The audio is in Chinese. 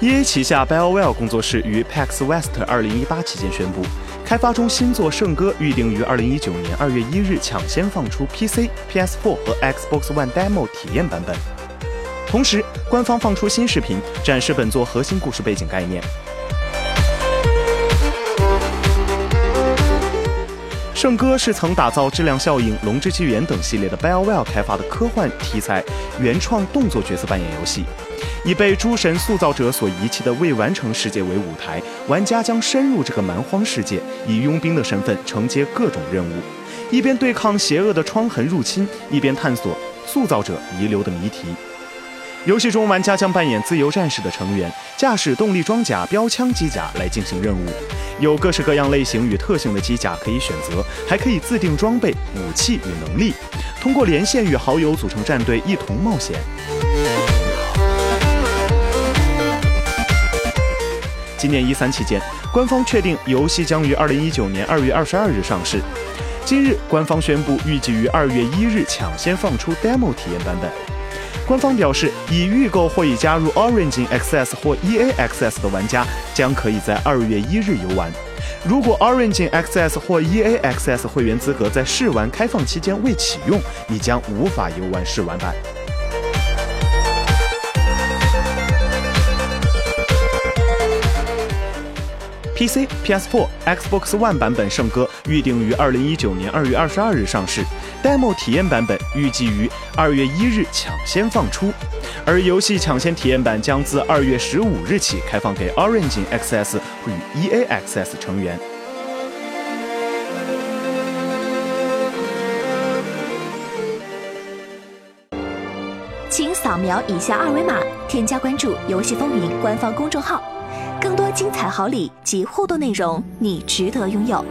EA 旗下 BioWare 工作室于 PAX West 2018期间宣布，开发中新作《圣歌》预定于2019年2月1日抢先放出 PC、PS4 和 Xbox One Demo 体验版本。同时，官方放出新视频，展示本作核心故事背景概念。《圣歌》是曾打造《质量效应》《龙之纪元》等系列的 BioWare 开发的科幻题材原创动作角色扮演游戏。以被诸神塑造者所遗弃的未完成世界为舞台，玩家将深入这个蛮荒世界，以佣兵的身份承接各种任务，一边对抗邪恶的疮痕入侵，一边探索塑造者遗留的谜题。游戏中，玩家将扮演自由战士的成员，驾驶动力装甲、标枪机甲来进行任务。有各式各样类型与特性的机甲可以选择，还可以自定装备、武器与能力。通过连线与好友组成战队，一同冒险。今年一三期间，官方确定游戏将于二零一九年二月二十二日上市。今日，官方宣布预计于二月一日抢先放出 Demo 体验版本。官方表示，已预购或已加入 Origin Access 或 EA Access 的玩家将可以在二月一日游玩。如果 Origin Access 或 EA Access 会员资格在试玩开放期间未启用，你将无法游玩试玩版。PC、PS4、Xbox One 版本《圣歌》预定于二零一九年二月二十二日上市，Demo 体验版本预计于二月一日抢先放出，而游戏抢先体验版将自二月十五日起开放给 Origin Access 与 EA Access 成员。请扫描以下二维码，添加关注“游戏风云”官方公众号。更多精彩好礼及互动内容，你值得拥有。